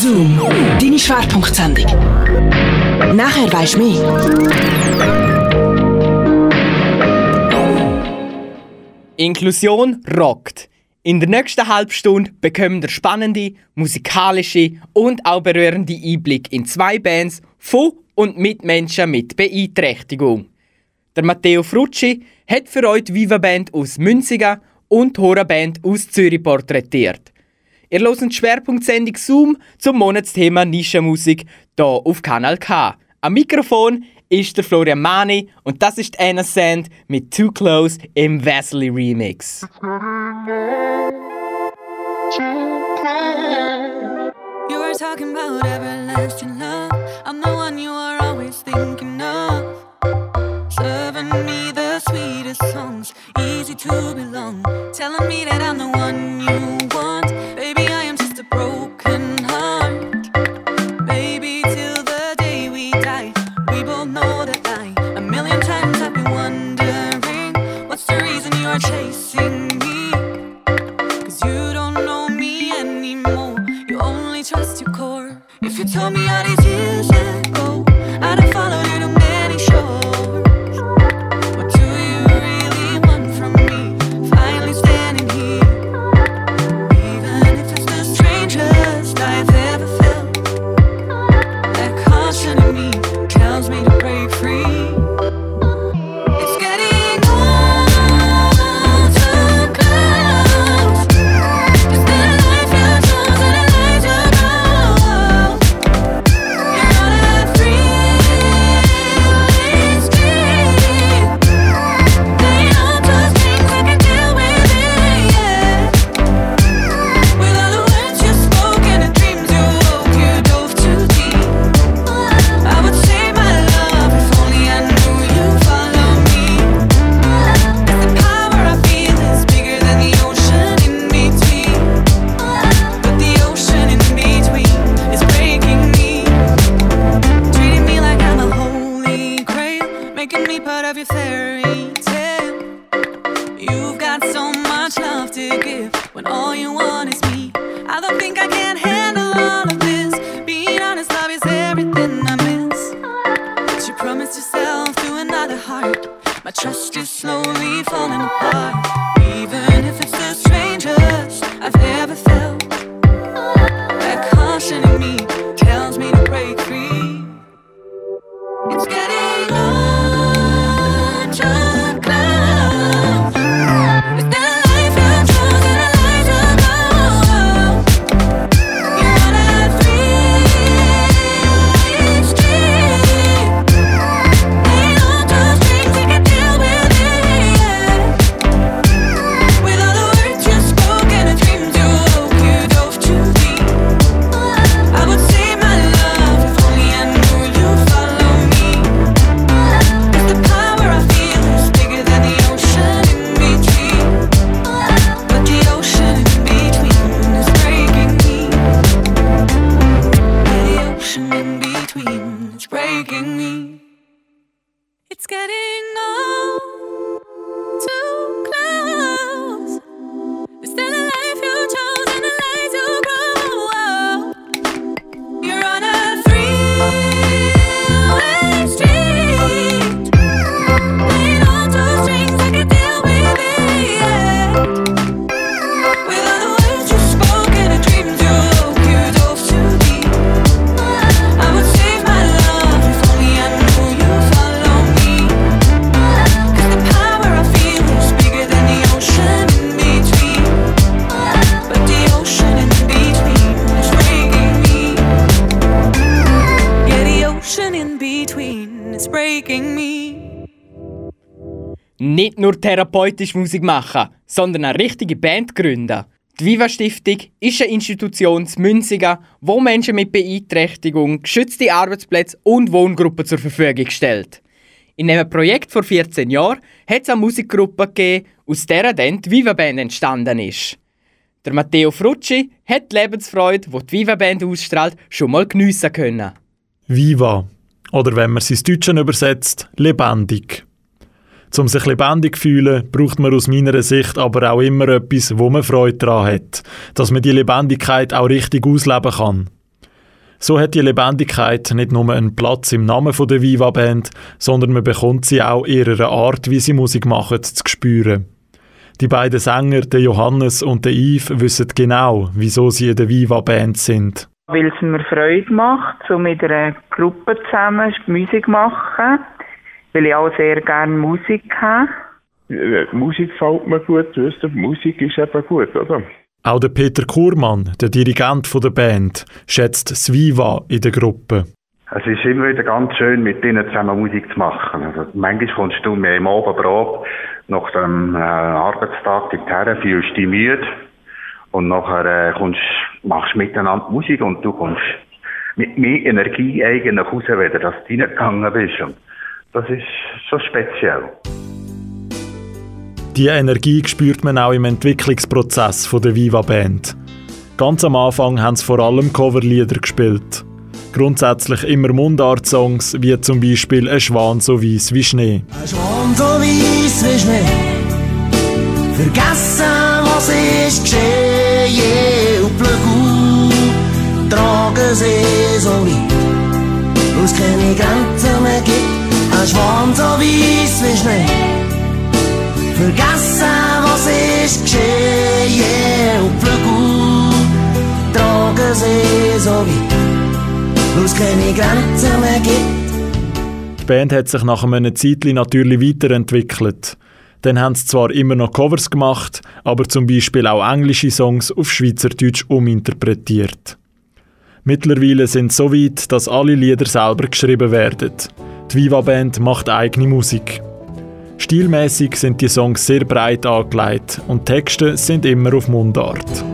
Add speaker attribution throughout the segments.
Speaker 1: Zoom, deine Schwerpunktsendung. Nachher weisst du mehr.
Speaker 2: Inklusion rockt. In der nächsten halben Stunde bekommen wir spannende, musikalische und auch berührende Einblick in zwei Bands von und mit Menschen mit Beeinträchtigung. Der Matteo Frucci hat für euch die Viva Band aus Münzigen und die Hora Band aus Zürich porträtiert. Ihr hört die Schwerpunktsendung Zoom zum Monatsthema Nischenmusik hier auf Kanal K. Am Mikrofon ist der Florian Mani und das ist Anna Sand mit Too Close im Wesley Remix.
Speaker 3: You were talking about everlasting love. I'm the one you are always thinking of. Serving me the sweetest songs, easy to belong. Telling me that I
Speaker 2: Nicht nur therapeutisch Musik machen, sondern eine richtige Band gründen. Die Viva Stiftung ist eine Institution in Münzigen, wo Menschen mit Beeinträchtigung geschützte Arbeitsplätze und Wohngruppen zur Verfügung stellt. In diesem Projekt vor 14 Jahren hat es eine Musikgruppe gegeben, aus der dann die Viva Band entstanden ist. Der Matteo Frucci hat die Lebensfreude, die die Viva Band ausstrahlt, schon mal geniessen können.
Speaker 4: Viva. Oder wenn man es ins Deutsche übersetzt, lebendig. Um sich lebendig zu fühlen, braucht man aus meiner Sicht aber auch immer etwas, wo man Freude daran hat. Dass man die Lebendigkeit auch richtig ausleben kann. So hat die Lebendigkeit nicht nur einen Platz im Namen der Viva-Band, sondern man bekommt sie auch in ihrer Art, wie sie Musik machen, zu spüren. Die beiden Sänger, der Johannes und der Yves, wissen genau, wieso sie in der Viva-Band sind.
Speaker 5: Weil es mir Freude macht, so mit einer Gruppe zusammen Musik machen weil ich auch sehr gerne Musik habe.
Speaker 6: Äh, Musik gefällt mir gut, weißt du, Musik ist eben gut, oder?
Speaker 4: Auch der Peter Kurmann, der Dirigent von der Band, schätzt das Viva in der Gruppe.
Speaker 7: Es ist immer wieder ganz schön, mit ihnen zusammen Musik zu machen. Also, manchmal kommst du mir im Abendbrot nach dem äh, Arbeitstag dorthin, fühlst dich müde und nachher äh, kommst, machst du miteinander Musik und du kommst mit mehr Energie eigentlich raus, wenn du das reingegangen bist. Und das ist schon speziell.
Speaker 4: Diese Energie spürt man auch im Entwicklungsprozess von der Viva Band. Ganz am Anfang haben sie vor allem Coverlieder gespielt. Grundsätzlich immer Mundart-Songs, wie zum Beispiel «Ein Schwan so weiss wie Schnee».
Speaker 8: Ein Schwan so weiss wie Schnee. Vergessen, was ist geschehen. Und Blöcke tragen sie so weit, wo es keine Grenzen mehr gibt. Ein Schwan so weiss wie Schnee. Vergessen, was ist geschehen. Und Blöcke tragen sie so weit, es keine Grenzen mehr gibt.
Speaker 4: Die Band hat sich nach einem Zeitchen natürlich weiterentwickelt. Dann haben sie zwar immer noch Covers gemacht, aber zum Beispiel auch englische Songs auf Schweizerdeutsch uminterpretiert. Mittlerweile sind sie so weit, dass alle Lieder selber geschrieben werden. Die Viva Band macht eigene Musik. Stilmäßig sind die Songs sehr breit angelegt und Texte sind immer auf Mundart.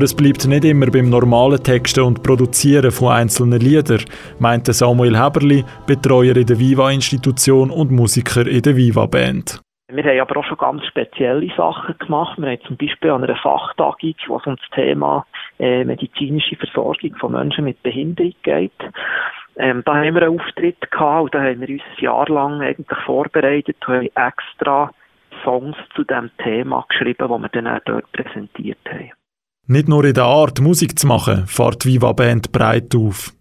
Speaker 4: Aber es bleibt nicht immer beim normalen Texten und Produzieren von einzelnen Liedern, meinte Samuel Heberli, Betreuer in der Viva-Institution und Musiker in der Viva-Band.
Speaker 9: Wir haben aber auch schon ganz spezielle Sachen gemacht. Wir haben zum Beispiel an einer Fachtagung, wo es um das Thema äh, medizinische Versorgung von Menschen mit Behinderung geht. Ähm, da haben wir einen Auftritt gehabt und da haben wir uns ein Jahr lang eigentlich vorbereitet und haben extra Songs zu dem Thema geschrieben, die wir dann auch dort präsentiert haben.
Speaker 4: Nicht nur in der Art, Musik zu machen, fährt die Viva Band breit auf.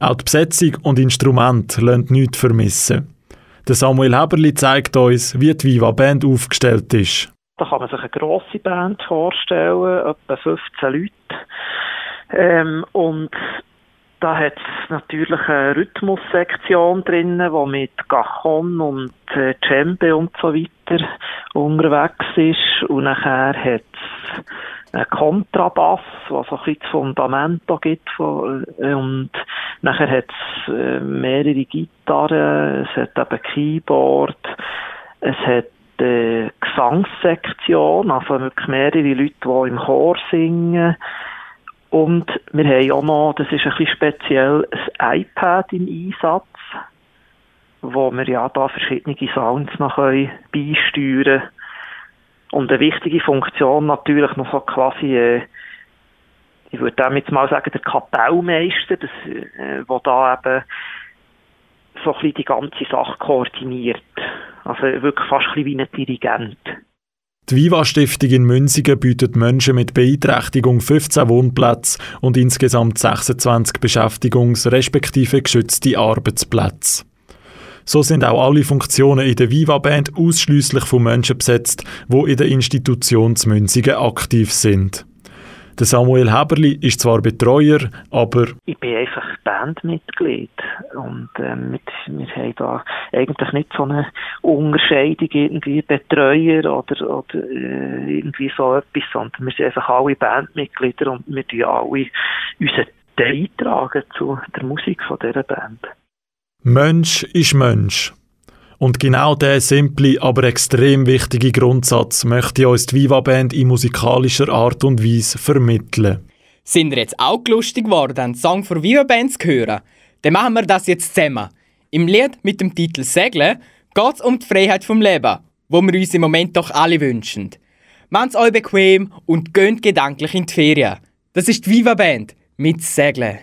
Speaker 4: Auch die Besetzung und Instrumente lassen nichts vermissen. Der Samuel Heberli zeigt uns, wie die Viva Band aufgestellt ist.
Speaker 9: Da kann man sich eine grosse Band vorstellen, etwa 15 Leute. Ähm, und da hat es natürlich eine Rhythmussektion drin, die mit Cajon und äh, Djembe und so weiter unterwegs ist. Und nachher hat es einen Kontrabass, was so ein bisschen das Fundament da gibt. Äh, und nachher hat es äh, mehrere Gitarren, es hat eben Keyboard, es hat äh, Gesangssektion, also wirklich mehrere Leute, die im Chor singen. Und wir haben auch noch, das ist ein bisschen speziell, ein iPad im Einsatz, wo wir ja da verschiedene Sounds noch beisteuern können. Und eine wichtige Funktion natürlich noch so quasi, äh, ich würde damit mal sagen, der Kapellmeister, das, äh, wo da eben so ein bisschen die ganze Sache koordiniert. Also wirklich fast ein wie ein Dirigent.
Speaker 4: Die Viva-Stiftung in Münzigen bietet Menschen mit Beeinträchtigung 15 Wohnplätze und insgesamt 26 Beschäftigungs- respektive geschützte Arbeitsplätze. So sind auch alle Funktionen in der Viva-Band ausschließlich von Menschen besetzt, die in der Institution zu Münzigen aktiv sind. Der Samuel Heberli ist zwar Betreuer, aber
Speaker 9: Ich bin einfach Bandmitglied und ähm, wir, haben da eigentlich nicht so eine Unterscheidung irgendwie Betreuer oder, oder äh, irgendwie so etwas, sondern wir sind einfach alle Bandmitglieder und wir tun alle unseren Teil beitragen zu der Musik von dieser Band.
Speaker 4: Mensch ist Mensch. Und genau der simple, aber extrem wichtige Grundsatz möchte uns die Viva Band in musikalischer Art und Weise vermitteln.
Speaker 10: Sind ihr jetzt auch lustig geworden, einen Song von Viva Band zu hören? Dann machen wir das jetzt zusammen. Im Lied mit dem Titel Segeln geht es um die Freiheit vom Leben, wo wir uns im Moment doch alle wünschen. Macht's euch bequem und gönnt gedanklich in die Ferien. Das ist die Viva Band mit Segeln.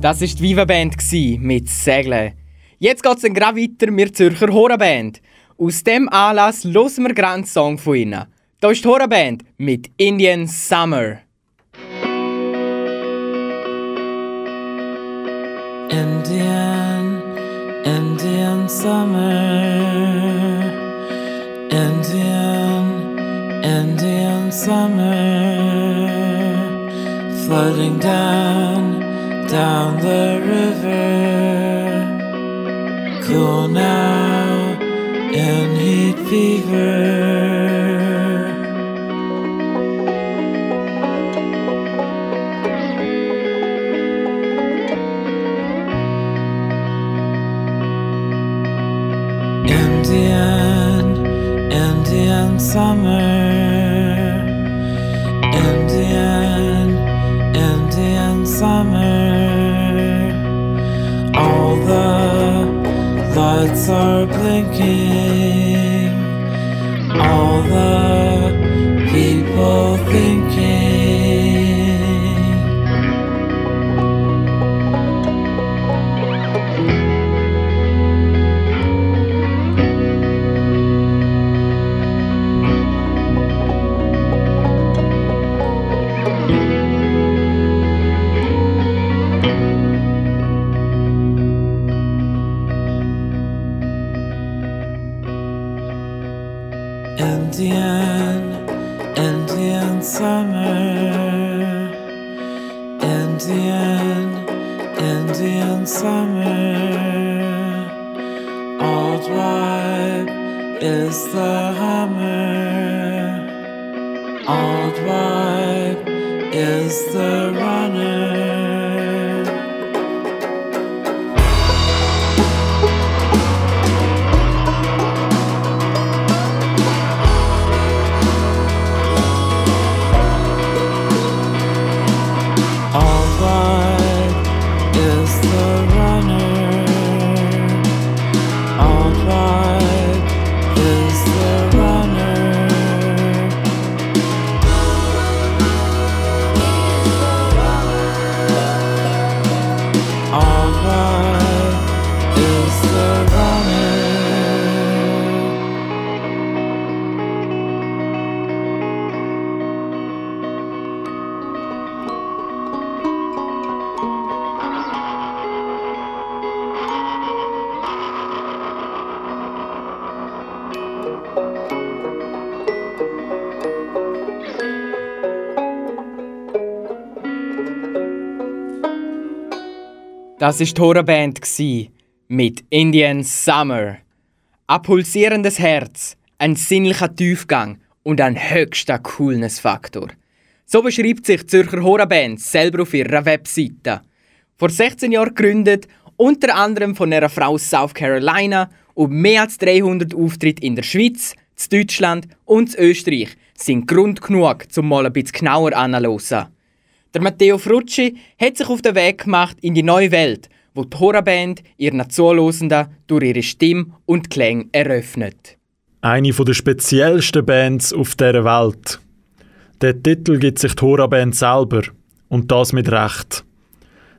Speaker 10: Das ist die Viva Band mit Segeln. Jetzt geht's dann gerade weiter mit Zürcher Hora Band. Aus dem Anlass hören wir einen Song von ihnen. Da ist die Hora Band mit Indian Summer.
Speaker 11: Indian, Indian summer, Indian, Indian summer, flooding down, down the river, cool now in heat fever. Indian, Indian summer, lights are blinking. All the Indian summer. Old wife is the hammer. Old wife is the runner.
Speaker 2: Das war die Horror-Band mit Indian Summer. Ein pulsierendes Herz, ein sinnlicher Tiefgang und ein höchster Coolness-Faktor. So beschreibt sich die Zürcher Horror-Band selber auf ihrer Webseite. Vor 16 Jahren gegründet, unter anderem von einer Frau aus South Carolina und mehr als 300 Auftritte in der Schweiz, zu Deutschland und zu Österreich sind Grund genug, zum mal ein bisschen genauer anzuhören. Der Matteo Frucci hat sich auf den Weg gemacht in die neue Welt, wo die Horrorband ihren Zuhörenden durch ihre Stimme und Klänge eröffnet.
Speaker 4: Eine der speziellsten Bands auf dieser Welt. Der Titel gibt sich die Hora-Band selber. Und das mit Recht.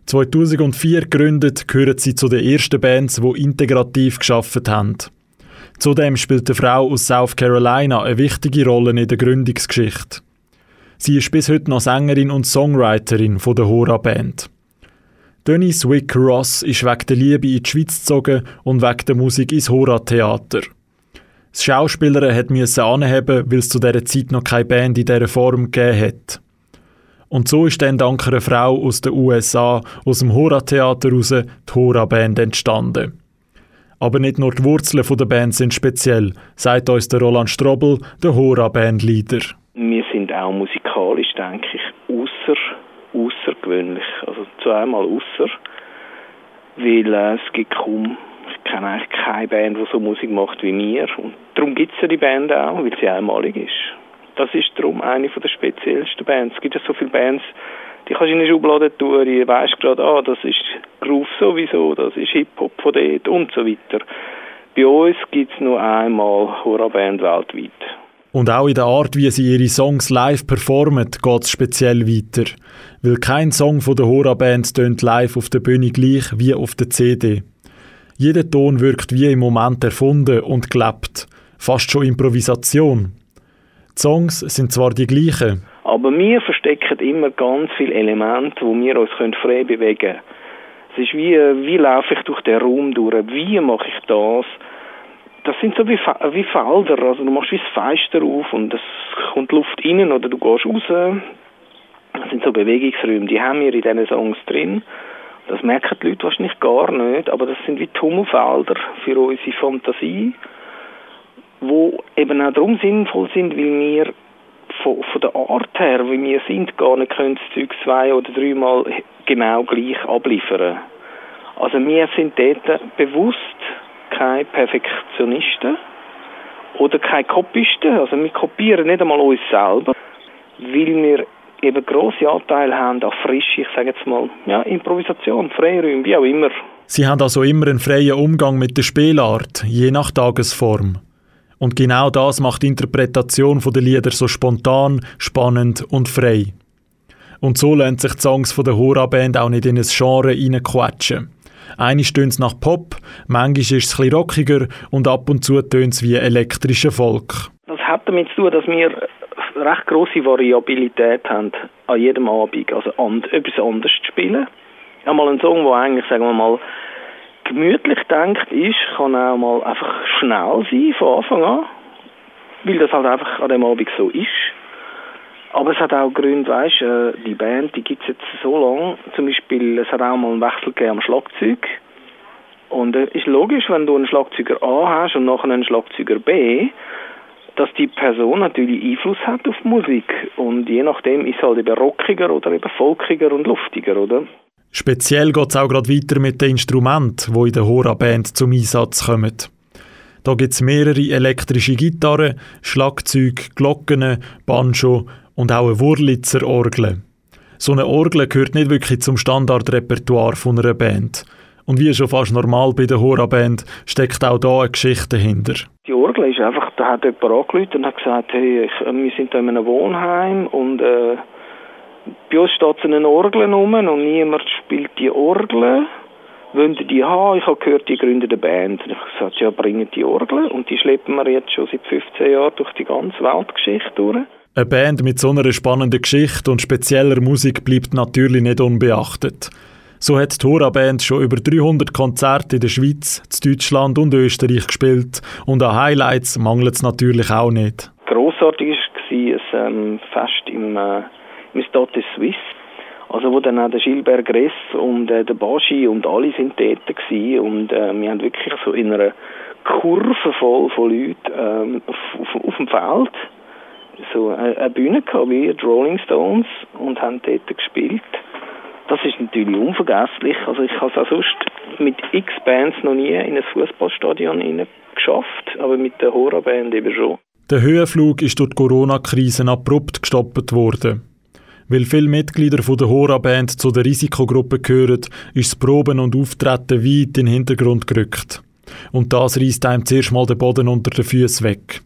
Speaker 4: 2004 gegründet, gehören sie zu den ersten Bands, die integrativ geschafft haben. Zudem spielt eine Frau aus South Carolina eine wichtige Rolle in der Gründungsgeschichte. Sie ist bis heute noch Sängerin und Songwriterin von der Hora-Band. Denise Wick Ross ist wegen der Liebe in die Schweiz gezogen und wegen der Musik ins Hora-Theater. Das Schauspielerin hat müssen anheben, weil es zu dieser Zeit noch keine Band in dieser Form gegeben hat. Und so ist dann dank einer Frau aus den USA, aus dem Hora-Theater heraus, die Hora-Band entstanden. Aber nicht nur die Wurzeln der Band sind speziell, sagt uns der Roland Strobel, der Hora-Band-Leader.
Speaker 12: Wir sind auch musikalisch, denke ich, ausser, außergewöhnlich. Also zu einmal ausser, weil äh, es gibt kaum, ich kenne eigentlich keine Band, die so Musik macht wie wir. Und darum gibt es ja die Band auch, weil sie einmalig ist. Das ist darum eine der speziellsten Bands. Es gibt ja so viele Bands, die kannst du in eine Schublade tun, die weisst gerade, ah, das ist Groove sowieso, das ist Hip-Hop von dort und so weiter. Bei uns gibt es nur einmal Horror-Band weltweit.
Speaker 4: Und auch in der Art, wie sie ihre Songs live performen, geht es speziell weiter. Weil kein Song von der Hora-Band tönt live auf der Bühne gleich wie auf der CD. Jeder Ton wirkt wie im Moment erfunden und gelebt. Fast schon Improvisation. Die Songs sind zwar die gleichen,
Speaker 12: Aber wir verstecken immer ganz viele Elemente, wo wir uns frei bewegen können. Es ist wie, wie laufe ich durch den Raum durch, wie mache ich das? Das sind so wie, wie Felder, also du machst wie das Fenster auf und es kommt Luft rein oder du gehst raus. Das sind so Bewegungsräume, die haben wir in diesen Songs drin. Das merken die Leute wahrscheinlich gar nicht, aber das sind wie Tummelfelder für unsere Fantasie, wo eben auch darum sinnvoll sind, weil wir von, von der Art her, wie wir sind, gar nicht können das Zeug zwei oder dreimal genau gleich abliefern. Also wir sind dort bewusst keine Perfektionisten oder keine Kopisten. Also wir kopieren nicht einmal uns selber, weil wir eben grosse Anteile haben an frische, ich sage jetzt mal, ja, Improvisation, Freiräume, wie auch immer.
Speaker 4: Sie haben also immer einen freien Umgang mit der Spielart, je nach Tagesform. Und genau das macht die Interpretation der Lieder so spontan, spannend und frei. Und so lernt sich die Songs von der Hora-Band auch nicht in ein Genre reinquetschen. Eine stöhnt nach Pop, manchmal ist es ein rockiger und ab und zu tönt es wie elektrischer Folk.
Speaker 12: Das hat damit zu tun, dass wir recht grosse Variabilität haben an jedem Abend. Also and, etwas anderes zu spielen. Einmal ein Song, der eigentlich, sagen wir mal, gemütlich denkt ist, kann auch mal einfach schnell sein von Anfang an. Weil das halt einfach an dem Abend so ist. Aber es hat auch Gründe, weißt äh, die Band, die gibt es jetzt so lange. Zum Beispiel, es hat auch mal einen Wechsel gegeben am Schlagzeug. Und es äh, ist logisch, wenn du einen Schlagzeuger A hast und nachher einen Schlagzeuger B, dass die Person natürlich Einfluss hat auf die Musik. Und je nachdem ist es halt eben rockiger oder eben folkiger und luftiger, oder?
Speaker 4: Speziell geht es auch gerade weiter mit den Instrumenten, die in der Hora-Band zum Einsatz kommen. Da gibt es mehrere elektrische Gitarren, Schlagzeug, Glocken, Banjo und auch eine Wurlitzer Orgel. So eine Orgel gehört nicht wirklich zum Standardrepertoire von einer Band. Und wie schon fast normal bei der Hora-Band steckt auch da eine Geschichte dahinter.
Speaker 12: Die Orgel ist einfach, da hat jemand angerufen und hat gesagt, hey, ich, wir sind da in einem Wohnheim und äh, bei uns steht so eine Orgel rum und niemand spielt die Orgel. Wollen die die haben? Ich habe gehört, die gründen eine Band. Und ich habe gesagt, ja, bringen die Orgel. Und die schleppen wir jetzt schon seit 15 Jahren durch die ganze Weltgeschichte durch.
Speaker 4: Eine Band mit so einer spannenden Geschichte und spezieller Musik bleibt natürlich nicht unbeachtet. So hat die Hora-Band schon über 300 Konzerte in der Schweiz, in Deutschland und Österreich gespielt und an Highlights mangelt es natürlich auch nicht.
Speaker 12: Grossartig war ein ähm, Fest im, äh, im Stade de Suisse. Also wo dann auch der Gilbert Gress und äh, der Baschi und alle sind dort gewesen. und äh, wir haben wirklich so in einer Kurve voll von Leuten ähm, auf, auf, auf dem Feld so eine, Bühne gehabt wie die Rolling Stones und haben dort gespielt. Das ist natürlich unvergesslich. Also ich habe es auch sonst mit x Bands noch nie in ein Fußballstadion geschafft, aber mit der Hora-Band eben schon.
Speaker 4: Der Höhenflug ist durch die Corona-Krise abrupt gestoppt worden. Weil viele Mitglieder der Hora-Band zu der Risikogruppe gehören, ist das Proben und Auftreten weit in den Hintergrund gerückt. Und das reißt einem zuerst mal den Boden unter den Füßen weg.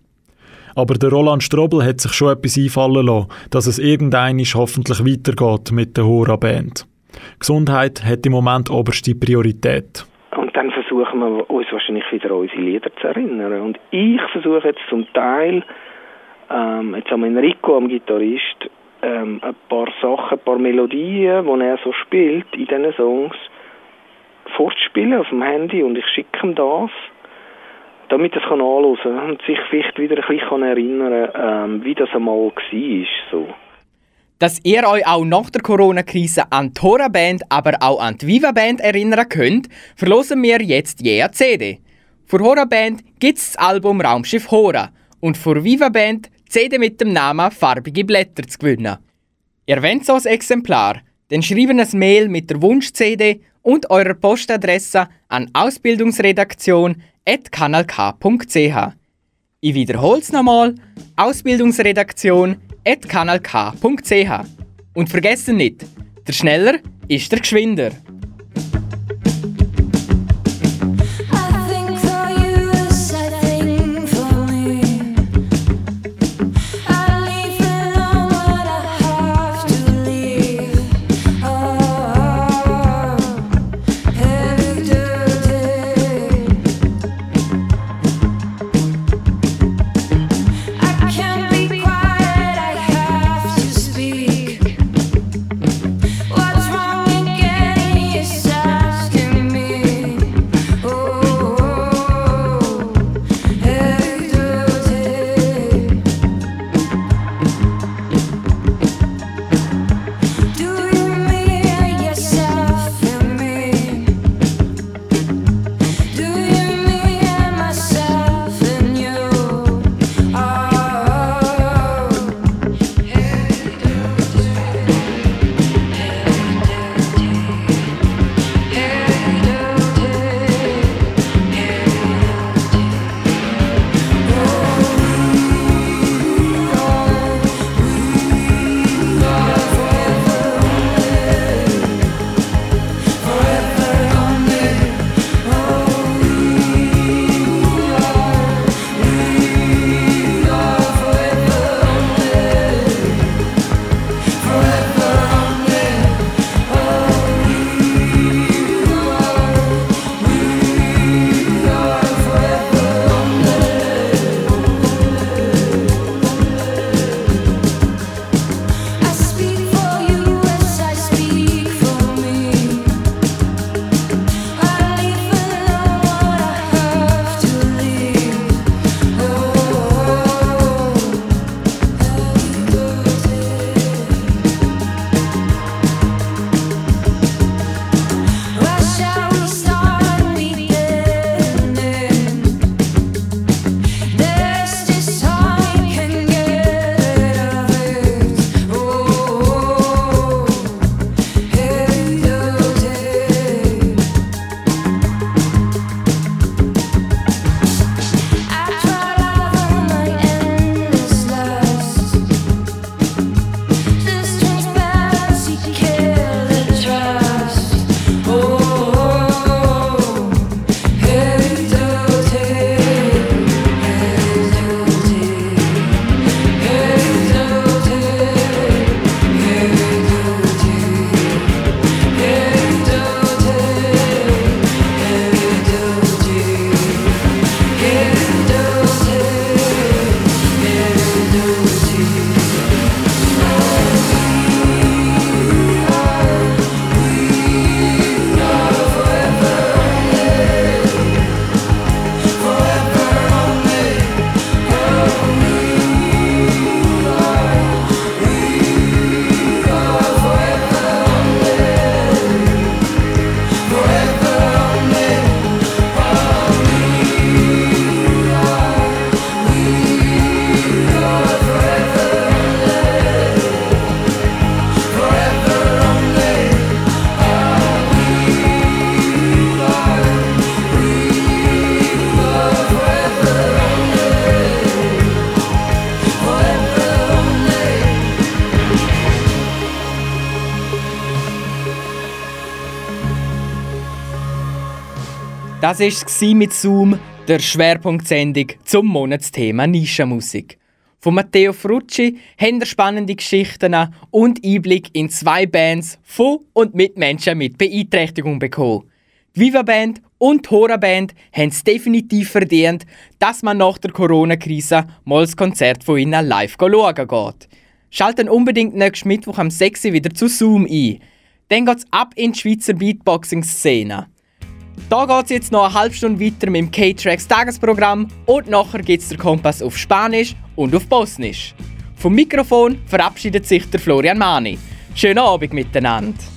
Speaker 4: Aber der Roland Strobel hat sich schon etwas einfallen lassen, dass es irgendeinisch hoffentlich weitergeht mit der Hora-Band. Gesundheit hat im Moment oberste Priorität.
Speaker 12: Und dann versuchen wir uns wahrscheinlich wieder an unsere Lieder zu erinnern. Und ich versuche jetzt zum Teil, ähm, jetzt haben wir Enrico am Gitarrist, ähm, ein paar Sachen, ein paar Melodien, die er so spielt in diesen Songs, vorzuspielen auf dem Handy und ich schicke ihm das, damit es kann anhören kann und sich vielleicht wieder ein bisschen erinnern kann, ähm, wie das einmal war. So.
Speaker 2: Dass ihr euch auch nach der Corona-Krise an die Hora-Band, aber auch an die Viva-Band erinnern könnt, verlosen wir jetzt je eine CD. Für Hora-Band gibt es das Album Raumschiff Hora und für Viva-Band die CD mit dem Namen Farbige Blätter zu gewinnen. Ihr wollt so ein Exemplar, dann schreiben ein Mail mit der Wunsch-CD und eurer Postadresse an ausbildungsredaktion.kanalk.ch. Ich wiederhole es nochmal: Ausbildungsredaktion.kanalk.ch. Und vergessen nicht, der Schneller ist der Geschwinder.
Speaker 13: Das war mit Zoom, der Schwerpunktsendung zum Monatsthema Nischenmusik. Von Matteo Frucci haben wir spannende Geschichten und Einblick in zwei Bands von und mit Menschen mit Beeinträchtigung bekommen. Die Viva Band und die Hora Band haben es definitiv verdient, dass man nach der Corona-Krise mal das Konzert von ihnen live schauen geht. Schalten unbedingt nächsten Mittwoch am 6. Uhr wieder zu Zoom ein. Dann geht's ab in die Schweizer Beatboxing-Szene. Da geht's jetzt noch eine halbe Stunde weiter mit dem K-Tracks Tagesprogramm und nachher gibt's der Kompass auf Spanisch und auf Bosnisch. Vom Mikrofon verabschiedet sich der Florian Mani. Schönen Abend miteinander.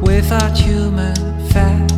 Speaker 14: without human fat.